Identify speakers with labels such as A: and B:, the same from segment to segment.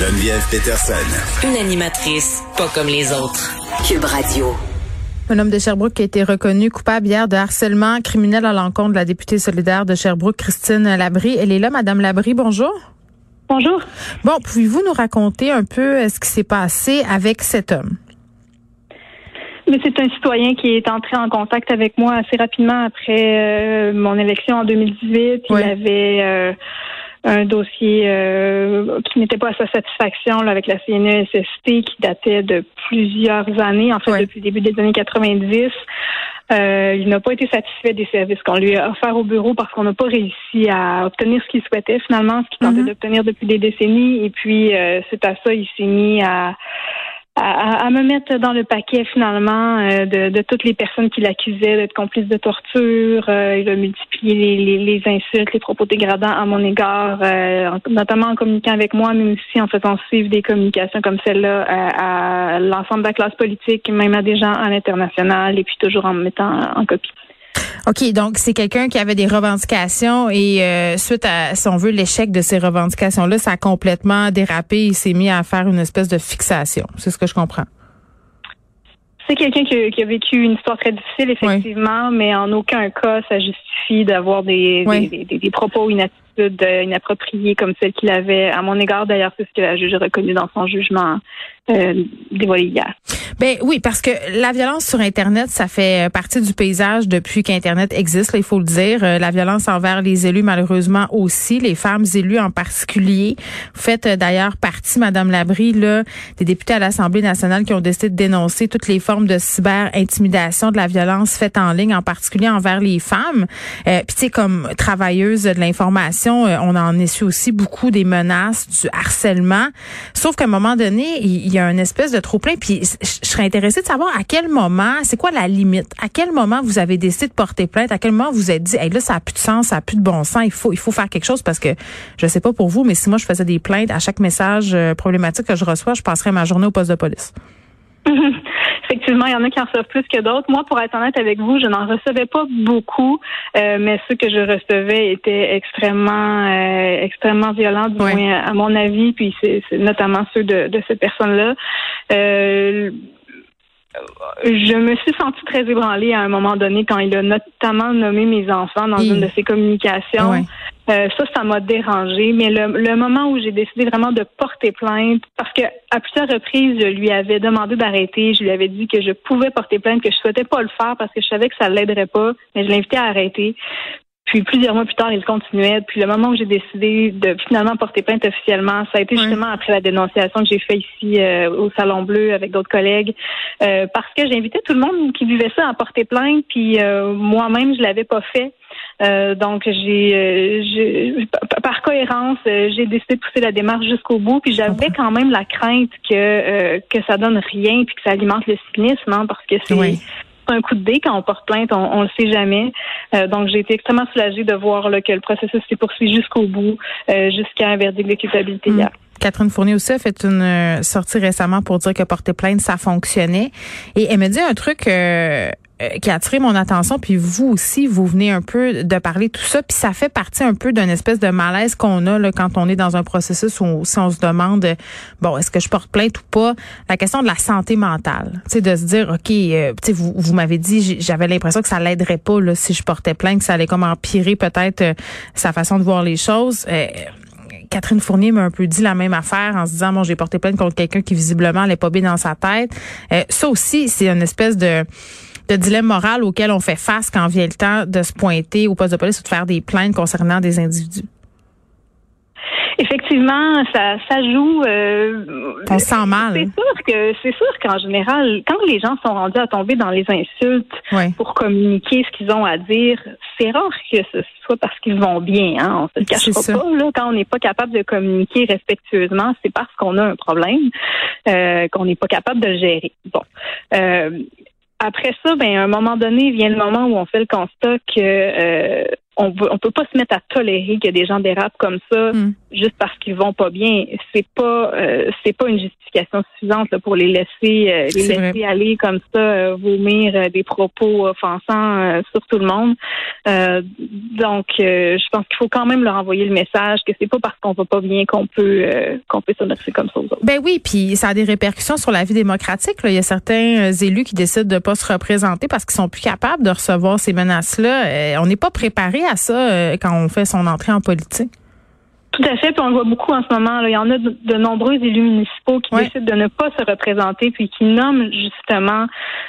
A: Geneviève Peterson.
B: Une animatrice pas comme les autres. Cube Radio.
C: Un homme de Sherbrooke qui a été reconnu coupable hier de harcèlement criminel à l'encontre de la députée solidaire de Sherbrooke, Christine Labrie. Elle est là, Madame Labrie, bonjour.
D: Bonjour.
C: Bon, pouvez-vous nous raconter un peu euh, ce qui s'est passé avec cet homme?
D: Mais c'est un citoyen qui est entré en contact avec moi assez rapidement après euh, mon élection en 2018. Il avait euh, un dossier euh, qui n'était pas à sa satisfaction avec la CNESST qui datait de plusieurs années, en fait depuis le début des années 90. il n'a pas été satisfait des services qu'on lui a offerts au bureau parce qu'on n'a pas réussi à obtenir ce qu'il souhaitait finalement, ce qu'il tentait mm-hmm. d'obtenir depuis des décennies. Et puis, c'est à ça, il s'est mis à à, me mettre dans le paquet finalement euh, de, toutes les personnes qui l'accusaient d'être complice de torture. Euh, il a multiplié les, insultes, les propos dégradants à mon égard, euh, notamment en communiquant avec moi, mais aussi en faisant suivre des communications comme celle-là à, à l'ensemble de la classe politique, même à des gens à l'international, et puis toujours en me mettant en copie.
C: OK, donc c'est quelqu'un qui avait des revendications et euh, suite à, si on veut, l'échec de ces revendications-là, ça a complètement dérapé. Il s'est mis à faire une espèce de fixation. C'est ce que je comprends.
D: C'est quelqu'un qui, a vécu une histoire très difficile, effectivement, mais en aucun cas ça justifie d'avoir des, des, propos inattitudes euh, inappropriés comme celle qu'il avait à mon égard. D'ailleurs, c'est ce que la juge a reconnu dans son jugement euh, dévoilé hier.
C: Ben oui, parce que la violence sur Internet, ça fait partie du paysage depuis qu'Internet existe, il faut le dire. Euh, la violence envers les élus, malheureusement aussi, les femmes élues en particulier. Vous faites euh, d'ailleurs partie, Madame Labrie, là, des députés à l'Assemblée nationale qui ont décidé de dénoncer toutes les formes de cyber-intimidation, de la violence faite en ligne, en particulier envers les femmes. Euh, Puis tu sais, comme travailleuse de l'information, euh, on en essuie aussi beaucoup des menaces, du harcèlement. Sauf qu'à un moment donné, il y a une espèce de trop-plein. Puis serais intéressée de savoir à quel moment, c'est quoi la limite? À quel moment vous avez décidé de porter plainte? À quel moment vous êtes dit, hey, là, ça a plus de sens, ça a plus de bon sens, il faut, il faut faire quelque chose parce que je sais pas pour vous, mais si moi je faisais des plaintes à chaque message euh, problématique que je reçois, je passerais ma journée au poste de police.
D: Effectivement, il y en a qui en reçoivent plus que d'autres. Moi, pour être honnête avec vous, je n'en recevais pas beaucoup, euh, mais ceux que je recevais étaient extrêmement, euh, extrêmement violents, du moins à mon avis. Puis c'est notamment ceux de, de cette personne-là. Euh, je me suis sentie très ébranlée à un moment donné quand il a notamment nommé mes enfants dans une de ses communications. Euh, ça, ça m'a dérangé. Mais le, moment où j'ai décidé vraiment de porter plainte, parce que à plusieurs reprises, je lui avais demandé d'arrêter. Je lui avais dit que je pouvais porter plainte, que je souhaitais pas le faire parce que je savais que ça l'aiderait pas, mais je l'invitais à arrêter. Puis plusieurs mois plus tard, il continuait. Puis le moment où j'ai décidé de finalement porter plainte officiellement, ça a été justement après la dénonciation que j'ai fait ici euh, au Salon Bleu avec d'autres collègues, euh, parce que j'invitais tout le monde qui vivait ça à porter plainte. Puis euh, moi-même, je l'avais pas fait. donc j'ai, par cohérence, j'ai décidé de pousser la démarche jusqu'au bout. Puis j'avais quand même la crainte que que ça donne rien puis que ça alimente le cynisme, hein, parce que c'est un coup de dé quand on porte plainte, on, on le sait jamais. Euh, donc j'ai été extrêmement soulagée de voir que le processus s'est poursuivi jusqu'au bout, euh, jusqu'à un verdict de culpabilité mm.
C: Catherine Fournier aussi a fait une euh, sortie récemment pour dire que porter plainte, ça fonctionnait. Et elle me dit un truc euh, qui a attiré mon attention, puis vous aussi, vous venez un peu de parler de tout ça, puis ça fait partie un peu d'une espèce de malaise qu'on a là, quand on est dans un processus où on se demande, bon, est-ce que je porte plainte ou pas, la question de la santé mentale, tu sais, de se dire, ok, euh, tu sais, vous, vous m'avez dit, j'avais l'impression que ça l'aiderait pas là, si je portais plainte, que ça allait comme empirer peut-être euh, sa façon de voir les choses. Catherine Fournier m'a un peu dit la même affaire en se disant, bon, j'ai porté plainte contre quelqu'un qui visiblement n'est pas bien dans sa tête. ça aussi, c'est une espèce de de dilemme moral auquel on fait face quand vient le temps de se pointer au poste de police ou de faire des plaintes concernant des individus?
D: Effectivement, ça, ça joue. Euh,
C: on sent mal.
D: C'est sûr que c'est sûr qu'en général, quand les gens sont rendus à tomber dans les insultes pour communiquer ce qu'ils ont à dire, c'est rare que ce soit parce qu'ils vont bien. Hein, on se le cachera pas. Là, quand on n'est pas capable de communiquer respectueusement, c'est parce qu'on a un problème, euh, qu'on n'est pas capable de le gérer. Bon. Euh, après ça, ben, à un moment donné, vient le moment où on fait le constat que euh, on peut, on peut pas se mettre à tolérer que des gens dérapent comme ça mm. juste parce qu'ils vont pas bien. C'est pas euh, c'est pas une justification suffisante pour les laisser euh, les laisser aller comme ça euh, vomir des propos offensants sur tout le monde. donc je pense qu'il faut quand même leur envoyer le message que c'est pas parce qu'on va pas bien qu'on peut qu'on peut comme ça aux autres.
C: Ben oui, puis ça a des répercussions sur la vie démocratique. Il y a certains élus qui décident de pas se représenter parce qu'ils sont plus capables de recevoir ces menaces-là. on n'est pas préparé à ça quand on fait son entrée en politique?
D: Tout à fait, puis on le voit beaucoup en ce moment. Là. Il y en a de, nombreux élus municipaux qui décident de ne pas se représenter, puis qui nomment justement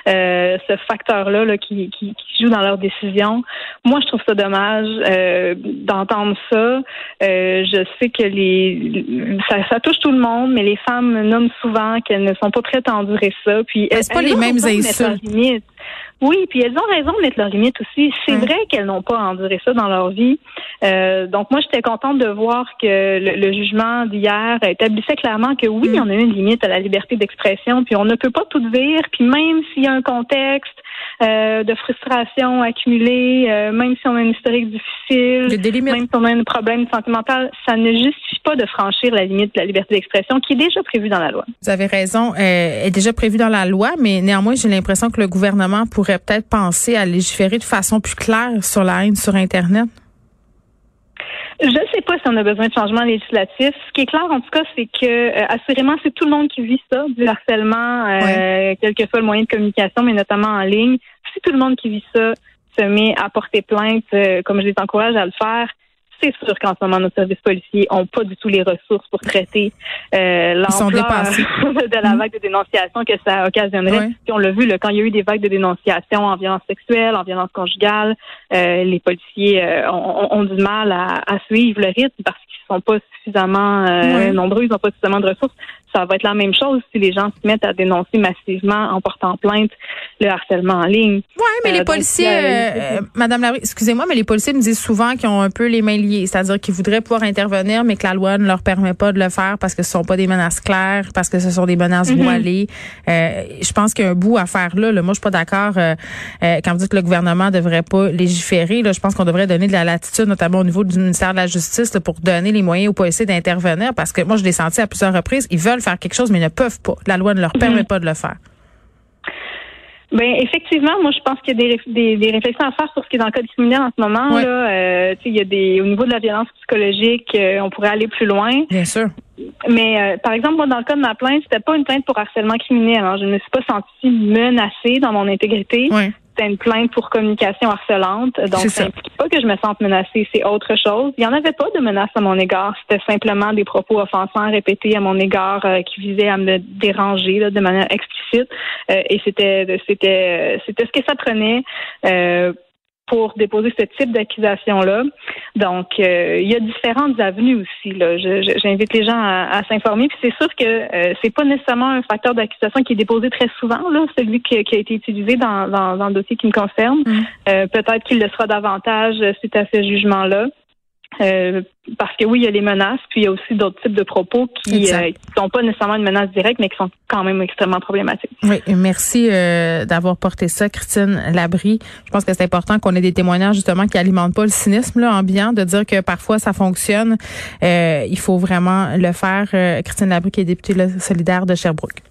D: euh, ce facteur-là là, qui, qui, joue dans leurs décisions. Moi, je trouve ça dommage euh, d'entendre ça. Euh, je sais que les ça, ça, touche tout le monde, mais les femmes nomment souvent qu'elles ne sont pas prêtes à endurer ça. Puis
C: c'est pas les mêmes insultes.
D: Oui, puis elles ont raison de mettre leurs limites aussi. C'est vrai qu'elles n'ont pas enduré ça dans leur vie. Euh, donc moi, j'étais contente de voir que le, jugement d'hier établissait clairement que oui, mm. on a une limite à la liberté d'expression, puis on ne peut pas tout dire, puis même s'il y a un contexte euh, de frustration accumulée, euh, même si on a une historique difficile, même si on a un problème sentimental, ça ne justifie pas de franchir la limite de la liberté d'expression qui est déjà prévue dans la loi.
C: Vous avez raison, euh, est déjà prévue dans la loi, mais néanmoins, j'ai l'impression que le gouvernement pourrait peut-être penser à légiférer de façon plus claire sur la haine sur Internet?
D: Je ne sais pas si on a besoin de changements législatifs. Ce qui est clair, en tout cas, c'est que euh, assurément, c'est tout le monde qui vit ça, du harcèlement, euh, quel que soit le moyen de communication, mais notamment en ligne. Si tout le monde qui vit ça se met à porter plainte, euh, comme je les encourage à le faire, c'est sûr qu'en ce moment, nos services policiers ont pas du tout les ressources pour traiter euh, l'ampleur de la vague de dénonciation que ça occasionnerait. on l'a vu, là, quand il y a eu des vagues de dénonciation en violence sexuelle, en violence conjugale, euh, les policiers euh, ont, du mal à, à, suivre le rythme parce sont pas suffisamment euh, nombreux, ils n'ont pas suffisamment de ressources. Ça va être la même chose si les gens se mettent à dénoncer massivement en portant plainte le harcèlement en ligne.
C: Oui, mais les policiers, Madame Larue, excusez-moi, mais les policiers me disent souvent qu'ils ont un peu les mains liées, c'est-à-dire qu'ils voudraient pouvoir intervenir, mais que la loi ne leur permet pas de le faire parce que ce sont pas des menaces claires, parce que ce sont des menaces mm-hmm. voilées. je pense qu'il y a un bout à faire là. Moi, je suis pas d'accord quand vous dites que le gouvernement devrait pas légiférer. Là, je pense qu'on devrait donner de la latitude, notamment au niveau du ministère de la Justice, pour donner les moyens aux policiers d'intervenir parce que moi, je l'ai senti à plusieurs reprises. Ils veulent faire quelque chose, mais ils ne peuvent pas. La loi ne leur permet mhm. pas de le faire.
D: Ben effectivement, moi je pense qu'il y a des, des, réflexions à faire sur ce qui est dans le code criminel en ce moment. Là, euh, il y a des au niveau de la violence psychologique, euh, on pourrait aller plus loin.
C: Bien sûr.
D: Mais euh, par exemple, moi dans le cas de ma plainte, c'était pas une plainte pour harcèlement criminel. Alors, je ne me suis pas sentie menacée dans mon intégrité.
C: Oui
D: une plainte pour communication harcelante. Donc, ça n'implique pas que je me sente menacée, c'est autre chose. Il n'y en avait pas de menace à mon égard. C'était simplement des propos offensants répétés à mon égard euh, qui visaient à me déranger de manière explicite. Euh, et c'était c'était c'était ce que ça prenait. Pour déposer ce type d'accusation-là. Donc, euh, il y a différentes avenues aussi. J'invite les gens à, s'informer. Puis c'est sûr que euh, c'est pas nécessairement un facteur d'accusation qui est déposé très souvent, là, celui qui, a été utilisé dans, dans, le dossier qui me concerne. Mm. Euh, peut-être qu'il le sera davantage suite à ce jugement-là. Euh, parce que oui, il y a les menaces, puis il y a aussi d'autres types de propos qui ne euh, sont pas nécessairement une menace directe, mais qui sont quand même extrêmement problématiques.
C: Oui, merci euh, d'avoir porté ça, Christine Labrie. Je pense que c'est important qu'on ait des témoignages justement qui alimentent pas le cynisme là, ambiant, de dire que parfois ça fonctionne. il faut vraiment le faire. Christine Labrie, qui est députée solidaire de Sherbrooke.